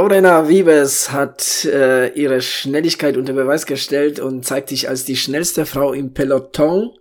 Lorena Wiebes hat äh, ihre Schnelligkeit unter Beweis gestellt und zeigt sich als die schnellste Frau im Peloton.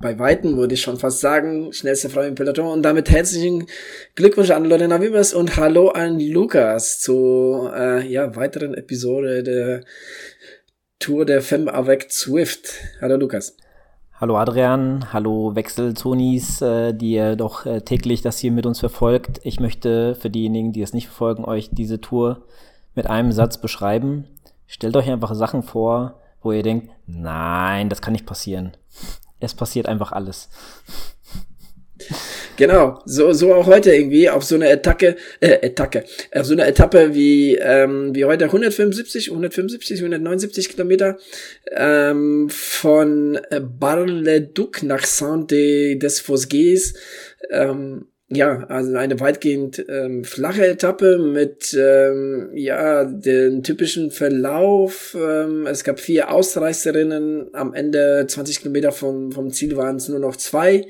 Bei Weitem würde ich schon fast sagen, schnellste Frau im Peloton. Und damit herzlichen Glückwunsch an Lorena Wiebes und Hallo an Lukas zu äh, ja, weiteren Episode der Tour der Femme avec Swift. Hallo Lukas. Hallo Adrian, hallo Wechselzonis, äh, die ihr doch äh, täglich das hier mit uns verfolgt. Ich möchte für diejenigen, die es nicht verfolgen, euch diese Tour mit einem Satz beschreiben. Stellt euch einfach Sachen vor, wo ihr denkt, nein, das kann nicht passieren. Es passiert einfach alles. Genau, so, so auch heute irgendwie auf so eine Attacke, äh, Attacke, auf so eine Etappe wie, ähm, wie heute 175, 175, 179 Kilometer ähm, von Bar-le-Duc nach Saint-des Vosges. Ähm, ja, also eine weitgehend ähm, flache Etappe mit ähm, ja den typischen Verlauf. Ähm, es gab vier Ausreißerinnen. Am Ende 20 Kilometer vom, vom Ziel waren es nur noch zwei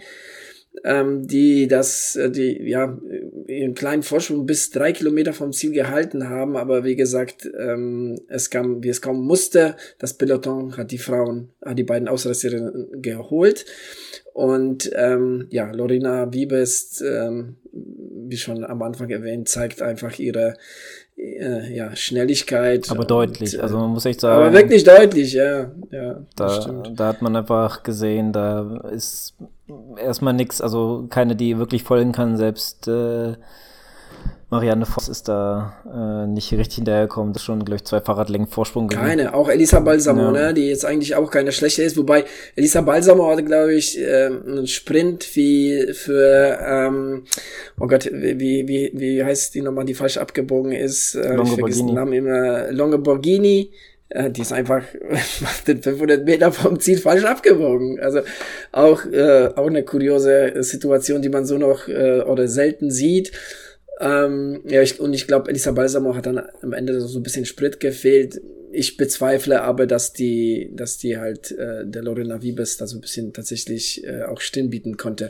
ähm, die das, äh, die ja ihren kleinen Vorsprung bis drei Kilometer vom Ziel gehalten haben, aber wie gesagt, ähm, es kam, wie es kommen musste, das Peloton hat die Frauen, hat die beiden Ausreißerinnen geholt. Und ähm, ja, Lorena Wiebes, ähm, wie schon am Anfang erwähnt, zeigt einfach ihre äh, ja, Schnelligkeit. Aber deutlich, und, äh, also man muss echt sagen. Aber wirklich deutlich, ja. ja da, da hat man einfach gesehen, da ist erstmal nichts, also keine, die wirklich folgen kann, selbst äh, Marianne Voss ist da äh, nicht richtig hinterhergekommen. Das ist schon, glaube ich, zwei Fahrradlängen Vorsprung gewesen. Keine, auch Elisa Balsamo, ja. ne, die jetzt eigentlich auch keine schlechte ist. Wobei Elisa Balsamo hatte, glaube ich, äh, einen Sprint wie für, ähm, oh Gott, wie, wie, wie heißt die nochmal, die falsch abgebogen ist? Äh, ich vergesse den Namen immer. Longoborghini äh, die ist einfach den 500 Meter vom Ziel falsch abgebogen. Also auch, äh, auch eine kuriose Situation, die man so noch äh, oder selten sieht. Ähm, ja, ich, und ich glaube, Elisa Balsamo hat dann am Ende so ein bisschen Sprit gefehlt ich bezweifle aber, dass die, dass die halt äh, der Lorena Wiebes da so ein bisschen tatsächlich äh, auch Stirn bieten konnte.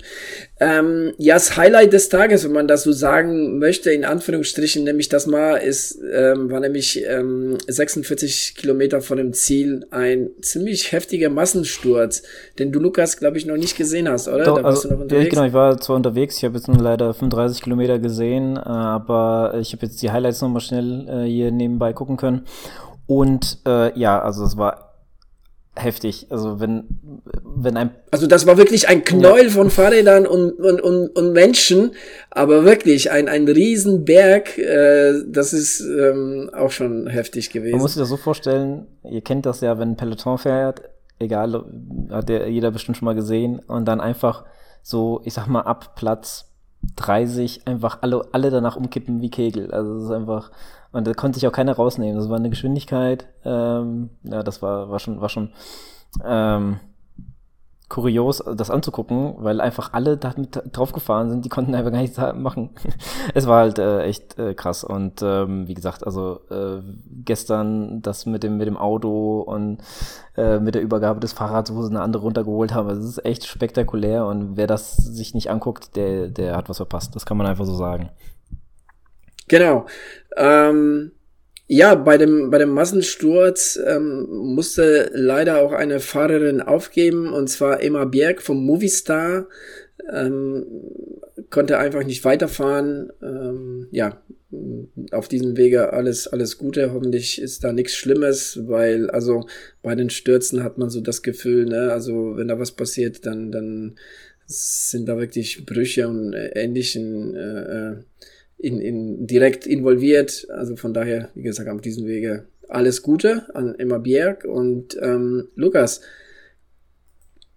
Ähm, ja, das Highlight des Tages, wenn man das so sagen möchte, in Anführungsstrichen, nämlich das Mal ist, ähm, war nämlich ähm, 46 Kilometer von dem Ziel ein ziemlich heftiger Massensturz, den du Lukas, glaube ich, noch nicht gesehen hast, oder? Doch, da warst also, du noch unterwegs. Ja, genau, ich war zwar unterwegs, ich habe jetzt nur leider 35 Kilometer gesehen, aber ich habe jetzt die Highlights nochmal schnell äh, hier nebenbei gucken können. Und äh, ja, also es war heftig. Also wenn, wenn ein. Also das war wirklich ein Knäuel ja. von Fahrrädern und, und, und, und Menschen, aber wirklich ein, ein Riesenberg, äh, das ist ähm, auch schon heftig gewesen. Man muss sich das so vorstellen, ihr kennt das ja, wenn ein Peloton fährt, egal, hat der jeder bestimmt schon mal gesehen, und dann einfach so, ich sag mal, ab Platz 30 einfach alle, alle danach umkippen wie Kegel. Also es ist einfach, und da konnte sich auch keiner rausnehmen. Das war eine Geschwindigkeit, ähm, ja, das war, war schon, war schon ähm, kurios, das anzugucken, weil einfach alle da draufgefahren sind, die konnten einfach gar nichts machen. es war halt äh, echt äh, krass. Und ähm, wie gesagt, also äh, gestern das mit dem, mit dem Auto und äh, mit der Übergabe des Fahrrads, wo sie eine andere runtergeholt haben, das ist echt spektakulär und wer das sich nicht anguckt, der, der hat was verpasst. Das kann man einfach so sagen. Genau. Ähm, ja, bei dem, bei dem Massensturz ähm, musste leider auch eine Fahrerin aufgeben, und zwar Emma Bjerg vom Movistar. Ähm, konnte einfach nicht weiterfahren. Ähm, ja, auf diesem Wege alles, alles Gute. Hoffentlich ist da nichts Schlimmes, weil, also bei den Stürzen hat man so das Gefühl, ne, also wenn da was passiert, dann, dann sind da wirklich Brüche und ähnlichen äh, äh in, in, direkt involviert. Also von daher, wie gesagt, auf diesem Wege alles Gute an Emma Bjerg und ähm, Lukas.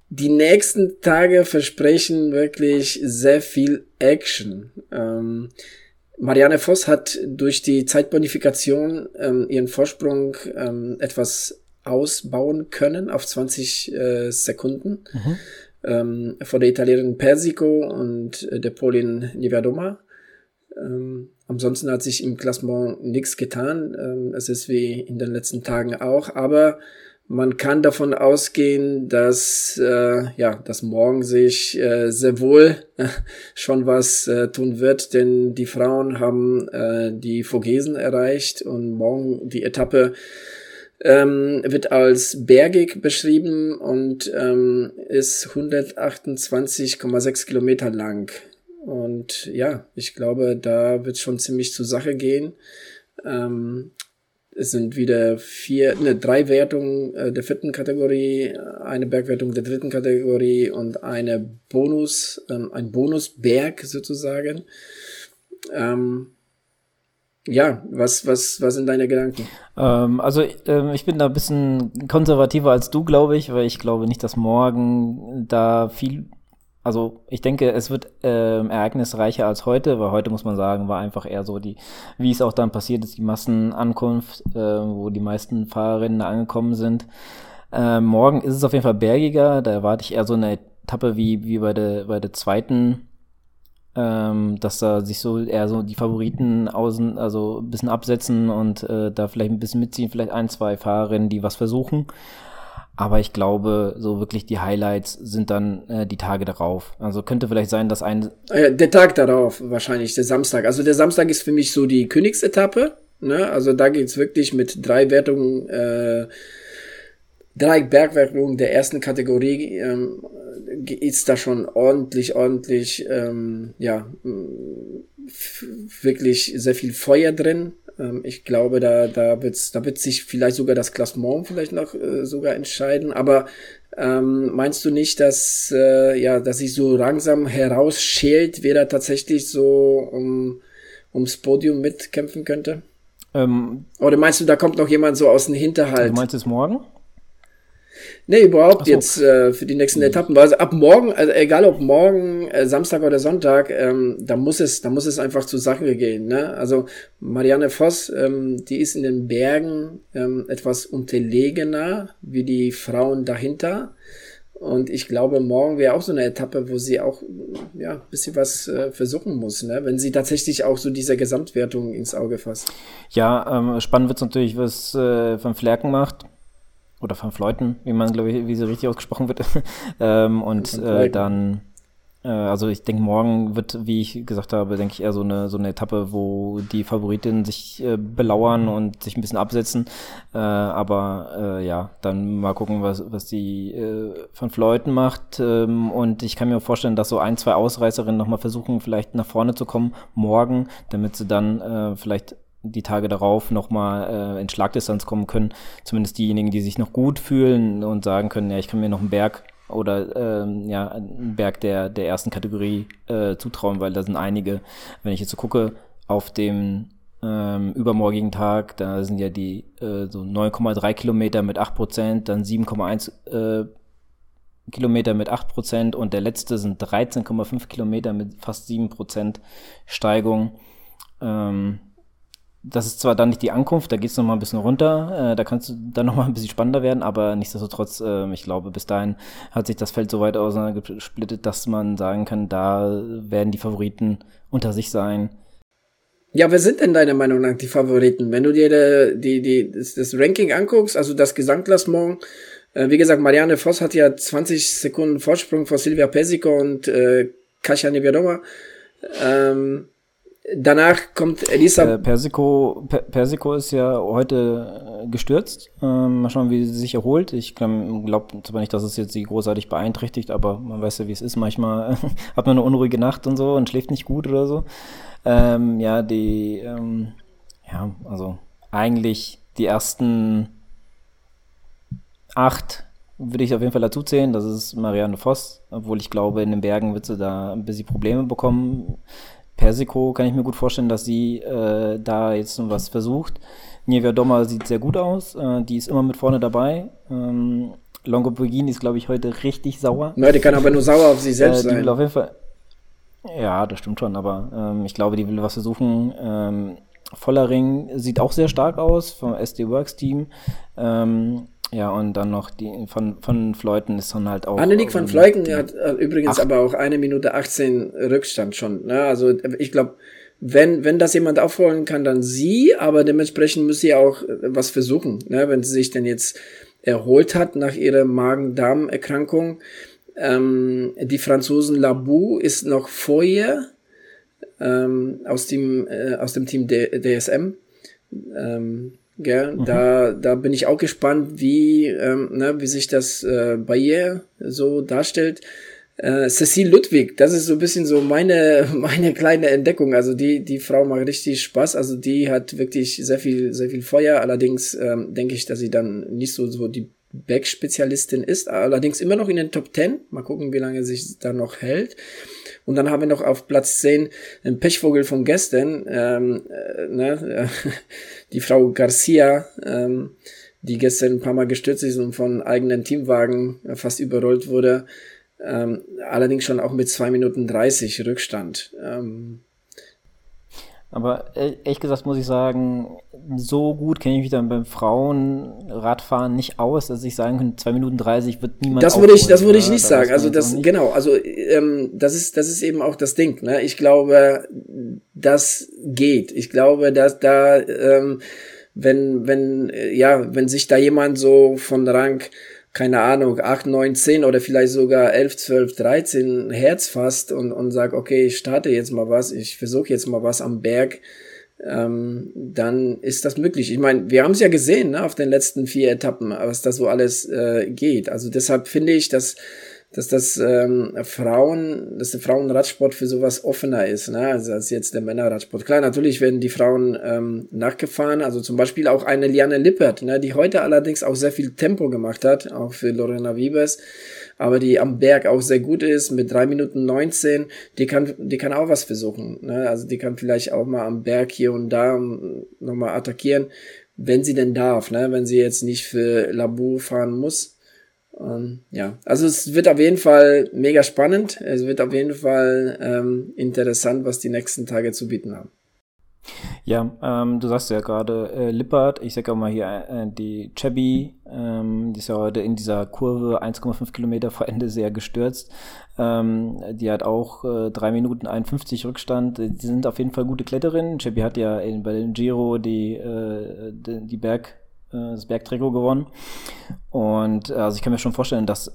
Die nächsten Tage versprechen wirklich sehr viel Action. Ähm, Marianne Voss hat durch die Zeitbonifikation ähm, ihren Vorsprung ähm, etwas ausbauen können auf 20 äh, Sekunden mhm. ähm, vor der Italienerin Persico und äh, der Polin Nivedoma. Ähm, ansonsten hat sich im Klassement nichts getan. Ähm, es ist wie in den letzten Tagen auch. Aber man kann davon ausgehen, dass äh, ja, dass morgen sich äh, sehr wohl äh, schon was äh, tun wird, denn die Frauen haben äh, die Vogesen erreicht und morgen die Etappe ähm, wird als bergig beschrieben und ähm, ist 128,6 Kilometer lang. Und ja, ich glaube, da wird schon ziemlich zur Sache gehen. Ähm, es sind wieder vier, ne, drei Wertungen äh, der vierten Kategorie, eine Bergwertung der dritten Kategorie und eine Bonus, ähm, ein Bonusberg sozusagen. Ähm, ja, was, was, was sind deine Gedanken? Ähm, also ähm, ich bin da ein bisschen konservativer als du, glaube ich, weil ich glaube nicht, dass morgen da viel also ich denke, es wird ähm, ereignisreicher als heute, weil heute muss man sagen, war einfach eher so die, wie es auch dann passiert ist, die Massenankunft, äh, wo die meisten Fahrerinnen angekommen sind. Äh, morgen ist es auf jeden Fall bergiger, da erwarte ich eher so eine Etappe wie, wie bei der, bei der zweiten, ähm, dass da sich so eher so die Favoriten außen, also ein bisschen absetzen und äh, da vielleicht ein bisschen mitziehen, vielleicht ein, zwei Fahrerinnen, die was versuchen. Aber ich glaube, so wirklich die Highlights sind dann äh, die Tage darauf. Also könnte vielleicht sein, dass ein. Ja, der Tag darauf, wahrscheinlich, der Samstag. Also der Samstag ist für mich so die Königsetappe. Ne? Also da geht's wirklich mit drei Wertungen, äh, drei Bergwertungen der ersten Kategorie. Ähm, ist da schon ordentlich, ordentlich, ähm, ja, wirklich sehr viel Feuer drin. Ähm, ich glaube, da, da, wird's, da wird sich vielleicht sogar das Klassement vielleicht noch äh, sogar entscheiden. Aber ähm, meinst du nicht, dass, äh, ja, dass sich so langsam herausschält, wer da tatsächlich so um, ums Podium mitkämpfen könnte? Ähm, Oder meinst du, da kommt noch jemand so aus dem Hinterhalt? Du meinst es morgen? Nee, überhaupt so. jetzt äh, für die nächsten mhm. Etappen. Also ab morgen, also egal ob morgen, äh, Samstag oder Sonntag, ähm, da muss es, da muss es einfach zur Sache gehen. Ne? Also Marianne Voss, ähm, die ist in den Bergen ähm, etwas unterlegener wie die Frauen dahinter. Und ich glaube, morgen wäre auch so eine Etappe, wo sie auch ja ein bisschen was äh, versuchen muss, ne? wenn sie tatsächlich auch so diese Gesamtwertung ins Auge fasst. Ja, ähm, spannend wird es natürlich, was äh, Van Flerken macht oder fünf Leuten, wie man, glaube ich, wie so richtig ausgesprochen wird. ähm, und äh, dann, äh, also ich denke, morgen wird, wie ich gesagt habe, denke ich eher so eine, so eine Etappe, wo die Favoritinnen sich äh, belauern und sich ein bisschen absetzen. Äh, aber äh, ja, dann mal gucken, was, was die äh, fünf Leuten macht. Ähm, und ich kann mir vorstellen, dass so ein, zwei Ausreißerinnen nochmal versuchen, vielleicht nach vorne zu kommen morgen, damit sie dann äh, vielleicht die Tage darauf nochmal äh, in Schlagdistanz kommen können. Zumindest diejenigen, die sich noch gut fühlen und sagen können, ja, ich kann mir noch einen Berg oder ähm, ja, einen Berg der, der ersten Kategorie äh, zutrauen, weil da sind einige, wenn ich jetzt so gucke, auf dem ähm, übermorgigen Tag, da sind ja die äh, so 9,3 Kilometer mit 8 Prozent, dann 7,1 äh, Kilometer mit 8 Prozent und der letzte sind 13,5 Kilometer mit fast 7 Prozent Steigung. Ähm, das ist zwar dann nicht die Ankunft, da geht es nochmal ein bisschen runter, äh, da kannst du dann nochmal ein bisschen spannender werden, aber nichtsdestotrotz, äh, ich glaube, bis dahin hat sich das Feld so weit auseinandergesplittet, dass man sagen kann, da werden die Favoriten unter sich sein. Ja, wer sind denn deiner Meinung nach die Favoriten? Wenn du dir die, die, das, das Ranking anguckst, also das Gesamtklassement, äh, wie gesagt, Marianne Voss hat ja 20 Sekunden Vorsprung vor Silvia Pesico und äh, Kasia Neviadoma. Ähm, Danach kommt Elisa. Äh, Persico, per Persico ist ja heute äh, gestürzt. Ähm, mal schauen, wie sie sich erholt. Ich glaube zwar nicht, dass es jetzt sie großartig beeinträchtigt, aber man weiß ja, wie es ist. Manchmal hat man eine unruhige Nacht und so und schläft nicht gut oder so. Ähm, ja, die, ähm, ja, also eigentlich die ersten acht würde ich auf jeden Fall dazu zählen. Das ist Marianne Voss, obwohl ich glaube, in den Bergen wird sie da ein bisschen Probleme bekommen. Persico kann ich mir gut vorstellen, dass sie äh, da jetzt noch was versucht. Nievia Dommer sieht sehr gut aus. Äh, die ist immer mit vorne dabei. Ähm, Longoborghini ist, glaube ich, heute richtig sauer. Nein, die kann aber nur sauer auf sich selbst äh, sein. Will auf jeden Fall, ja, das stimmt schon, aber ähm, ich glaube, die will was versuchen. Ähm, Vollering sieht auch sehr stark aus vom SD Works Team. Ähm, ja, und dann noch die von, von Fleuten ist dann halt auch. Anneliek van Fleuten hat äh, übrigens aber auch eine Minute 18 Rückstand schon. Ne? Also ich glaube, wenn, wenn das jemand aufholen kann, dann sie, aber dementsprechend muss sie auch äh, was versuchen, ne? wenn sie sich denn jetzt erholt hat nach ihrer Magen-Darm-Erkrankung. Ähm, die Franzosen Labou ist noch vor ihr ähm, aus, dem, äh, aus dem Team D DSM. Ähm, gell? Mhm. Da, da bin ich auch gespannt, wie, ähm, ne, wie sich das äh, bei ihr so darstellt. Äh, Cecile Ludwig, das ist so ein bisschen so meine, meine kleine Entdeckung. Also die, die Frau macht richtig Spaß. Also die hat wirklich sehr viel, sehr viel Feuer. Allerdings ähm, denke ich, dass sie dann nicht so, so die Back-Spezialistin ist. Allerdings immer noch in den Top 10. Mal gucken, wie lange sich da noch hält. Und dann haben wir noch auf Platz 10 einen Pechvogel von gestern, ähm, äh, ne, die Frau Garcia, ähm, die gestern ein paar Mal gestürzt ist und von eigenen Teamwagen fast überrollt wurde. Ähm, allerdings schon auch mit zwei Minuten 30 Rückstand. Ähm, aber e-, ehrlich gesagt muss ich sagen, so gut kenne ich mich dann beim Frauenradfahren nicht aus, dass ich sagen könnte, 2 Minuten 30 wird niemand. Das würde ich, das würde ich nicht sagen. Also das, genau, also ähm, das ist, das ist eben auch das Ding. Ne? Ich glaube, das geht. Ich glaube, dass da, ähm, wenn, wenn, ja, wenn sich da jemand so von Rang keine Ahnung, 8, 9, 10 oder vielleicht sogar 11, 12, 13 Herz fasst und, und sagt, okay, ich starte jetzt mal was, ich versuche jetzt mal was am Berg, ähm, dann ist das möglich. Ich meine, wir haben es ja gesehen ne, auf den letzten vier Etappen, was da so alles äh, geht. Also deshalb finde ich, dass dass das ähm, Frauen, dass der Frauenradsport für sowas offener ist, ne, also als jetzt der Männerradsport. Klar, natürlich werden die Frauen ähm, nachgefahren, also zum Beispiel auch eine Liane Lippert, ne, die heute allerdings auch sehr viel Tempo gemacht hat, auch für Lorena Wiebes, aber die am Berg auch sehr gut ist, mit drei Minuten 19, die kann, die kann auch was versuchen, ne, also die kann vielleicht auch mal am Berg hier und da nochmal attackieren, wenn sie denn darf, ne, wenn sie jetzt nicht für Labu fahren muss ähm, ja, also es wird auf jeden Fall mega spannend. Es wird auf jeden Fall ähm, interessant, was die nächsten Tage zu bieten haben. Ja, ähm, du sagst ja gerade äh, Lippert, ich sag auch mal hier äh, die Chebby, ähm, die ist ja heute in dieser Kurve 1,5 Kilometer vor Ende sehr gestürzt. Ähm, die hat auch äh, 3 Minuten 51 Rückstand. Die sind auf jeden Fall gute Kletterinnen. Chebby hat ja in, bei dem Giro die, äh, die, die Berg äh, das Bergtrikot gewonnen. Und äh, also ich kann mir schon vorstellen, dass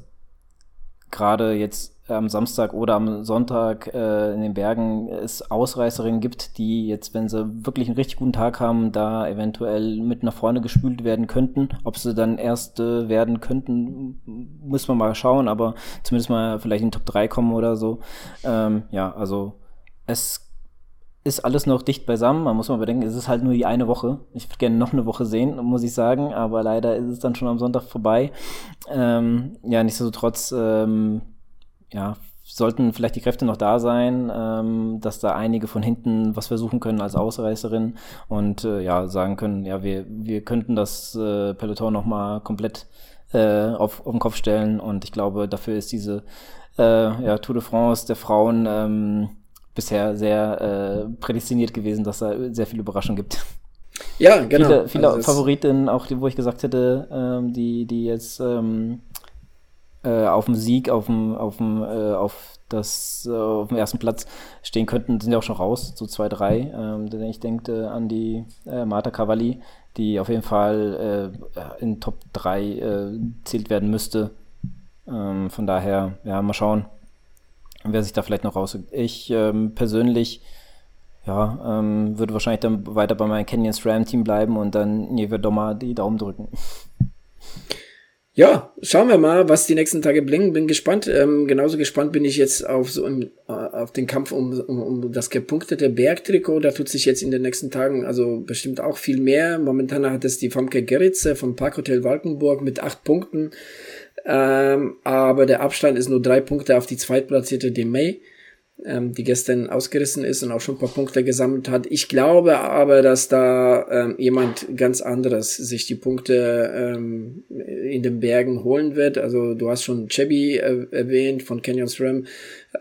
gerade jetzt am Samstag oder am Sonntag äh, in den Bergen es Ausreißerinnen gibt, die jetzt, wenn sie wirklich einen richtig guten Tag haben, da eventuell mit nach vorne gespült werden könnten. Ob sie dann Erste werden könnten, muss man mal schauen, aber zumindest mal vielleicht in den Top 3 kommen oder so. Ähm, ja, also es ist alles noch dicht beisammen. Man muss mal bedenken, es ist halt nur die eine Woche. Ich würde gerne noch eine Woche sehen, muss ich sagen, aber leider ist es dann schon am Sonntag vorbei. Ähm, ja, nichtsdestotrotz, ähm, ja, sollten vielleicht die Kräfte noch da sein, ähm, dass da einige von hinten was versuchen können als Ausreißerin und äh, ja, sagen können, ja, wir, wir könnten das äh, Peloton nochmal komplett äh, auf, auf den Kopf stellen und ich glaube, dafür ist diese äh, ja, Tour de France der Frauen ähm, bisher sehr äh, prädestiniert gewesen, dass da sehr viele Überraschungen gibt. Ja, genau. Viele, viele also Favoriten, auch die, wo ich gesagt hätte, ähm, die, die jetzt ähm, äh, auf dem Sieg, auf dem, auf dem, äh, auf das, äh, auf dem ersten Platz stehen könnten, sind ja auch schon raus, so zwei, drei. Ähm, ich denke äh, an die äh, Marta Cavalli, die auf jeden Fall äh, in Top 3 äh, zählt werden müsste. Ähm, von daher, ja, mal schauen wer sich da vielleicht noch raus. Ich ähm, persönlich ja, ähm, würde wahrscheinlich dann weiter bei meinem Canyon SRAM Team bleiben und dann Neve Dommer die Daumen drücken. Ja, schauen wir mal, was die nächsten Tage bringen. Bin gespannt. Ähm, genauso gespannt bin ich jetzt auf so im, äh, auf den Kampf um, um, um das gepunktete Bergtrikot. Da tut sich jetzt in den nächsten Tagen also bestimmt auch viel mehr. Momentan hat es die Famke Geritze vom Parkhotel Walkenburg mit acht Punkten. Ähm, aber der Abstand ist nur drei Punkte auf die zweitplatzierte Demey, ähm, die gestern ausgerissen ist und auch schon ein paar Punkte gesammelt hat. Ich glaube aber, dass da ähm, jemand ganz anderes sich die Punkte ähm, in den Bergen holen wird. Also du hast schon Chebby äh, erwähnt von Canyon SRAM,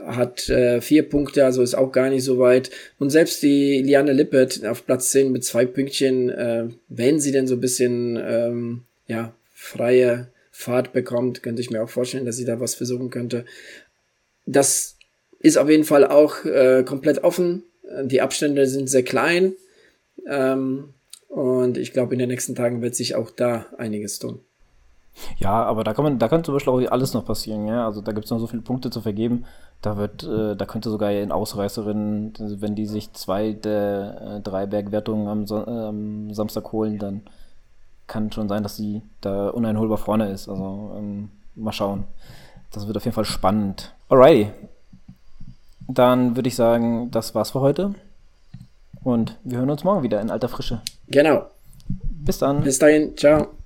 hat äh, vier Punkte, also ist auch gar nicht so weit. Und selbst die Liane Lippert auf Platz 10 mit zwei Pünktchen, äh, wenn sie denn so ein bisschen ähm, ja, freie Fahrt bekommt, könnte ich mir auch vorstellen, dass sie da was versuchen könnte. Das ist auf jeden Fall auch äh, komplett offen. Die Abstände sind sehr klein. Ähm, und ich glaube, in den nächsten Tagen wird sich auch da einiges tun. Ja, aber da kann man, da kann zum Beispiel auch alles noch passieren, ja. Also da gibt es noch so viele Punkte zu vergeben. Da wird, äh, da könnte sogar in Ausreißerinnen, wenn die sich zwei der äh, drei Bergwertungen am, äh, am, Samstag holen, dann kann schon sein, dass sie da uneinholbar vorne ist. Also ähm, mal schauen. Das wird auf jeden Fall spannend. Alrighty. Dann würde ich sagen, das war's für heute. Und wir hören uns morgen wieder in alter Frische. Genau. Bis dann. Bis dahin. Ciao.